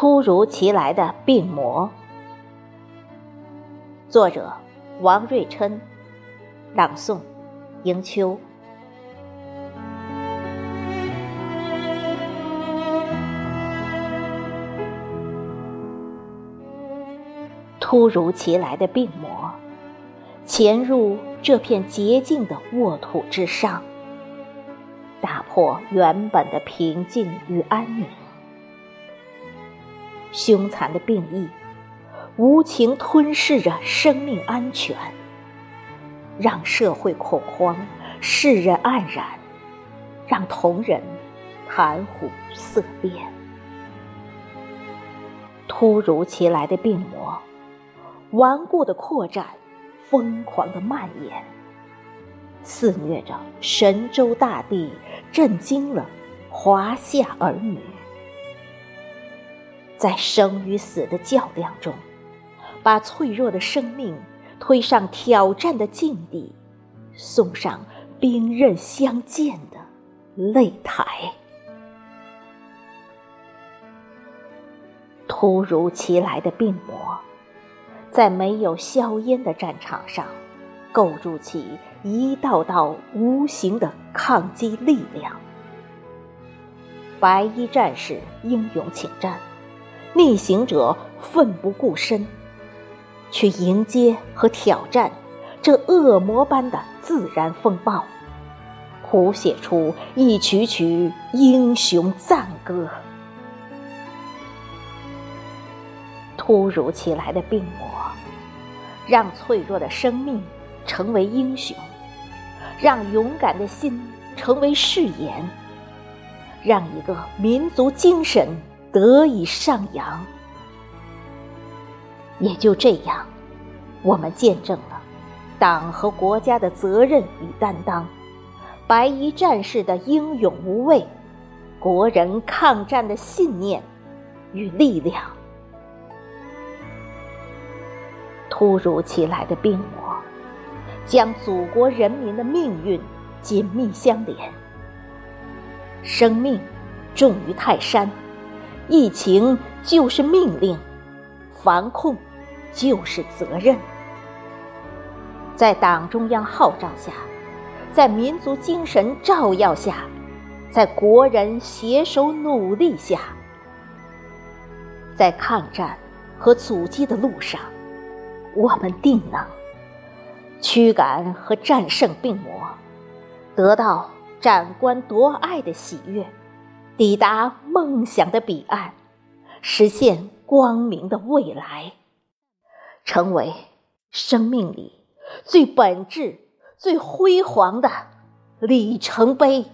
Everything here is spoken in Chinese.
突如其来的病魔，作者王瑞琛，朗诵迎秋。突如其来的病魔，潜入这片洁净的沃土之上，打破原本的平静与安宁。凶残的病疫，无情吞噬着生命安全，让社会恐慌，世人黯然，让同人谈虎色变。突如其来的病魔，顽固的扩展，疯狂的蔓延，肆虐着神州大地，震惊了华夏儿女。在生与死的较量中，把脆弱的生命推上挑战的境地，送上兵刃相见的擂台。突如其来的病魔，在没有硝烟的战场上，构筑起一道道无形的抗击力量。白衣战士英勇请战。逆行者奋不顾身，去迎接和挑战这恶魔般的自然风暴，谱写出一曲曲英雄赞歌。突如其来的病魔，让脆弱的生命成为英雄，让勇敢的心成为誓言，让一个民族精神。得以上扬，也就这样，我们见证了党和国家的责任与担当，白衣战士的英勇无畏，国人抗战的信念与力量。突如其来的病魔，将祖国人民的命运紧密相连，生命重于泰山。疫情就是命令，防控就是责任。在党中央号召下，在民族精神照耀下，在国人携手努力下，在抗战和阻击的路上，我们定能驱赶和战胜病魔，得到斩官夺爱的喜悦。抵达梦想的彼岸，实现光明的未来，成为生命里最本质、最辉煌的里程碑。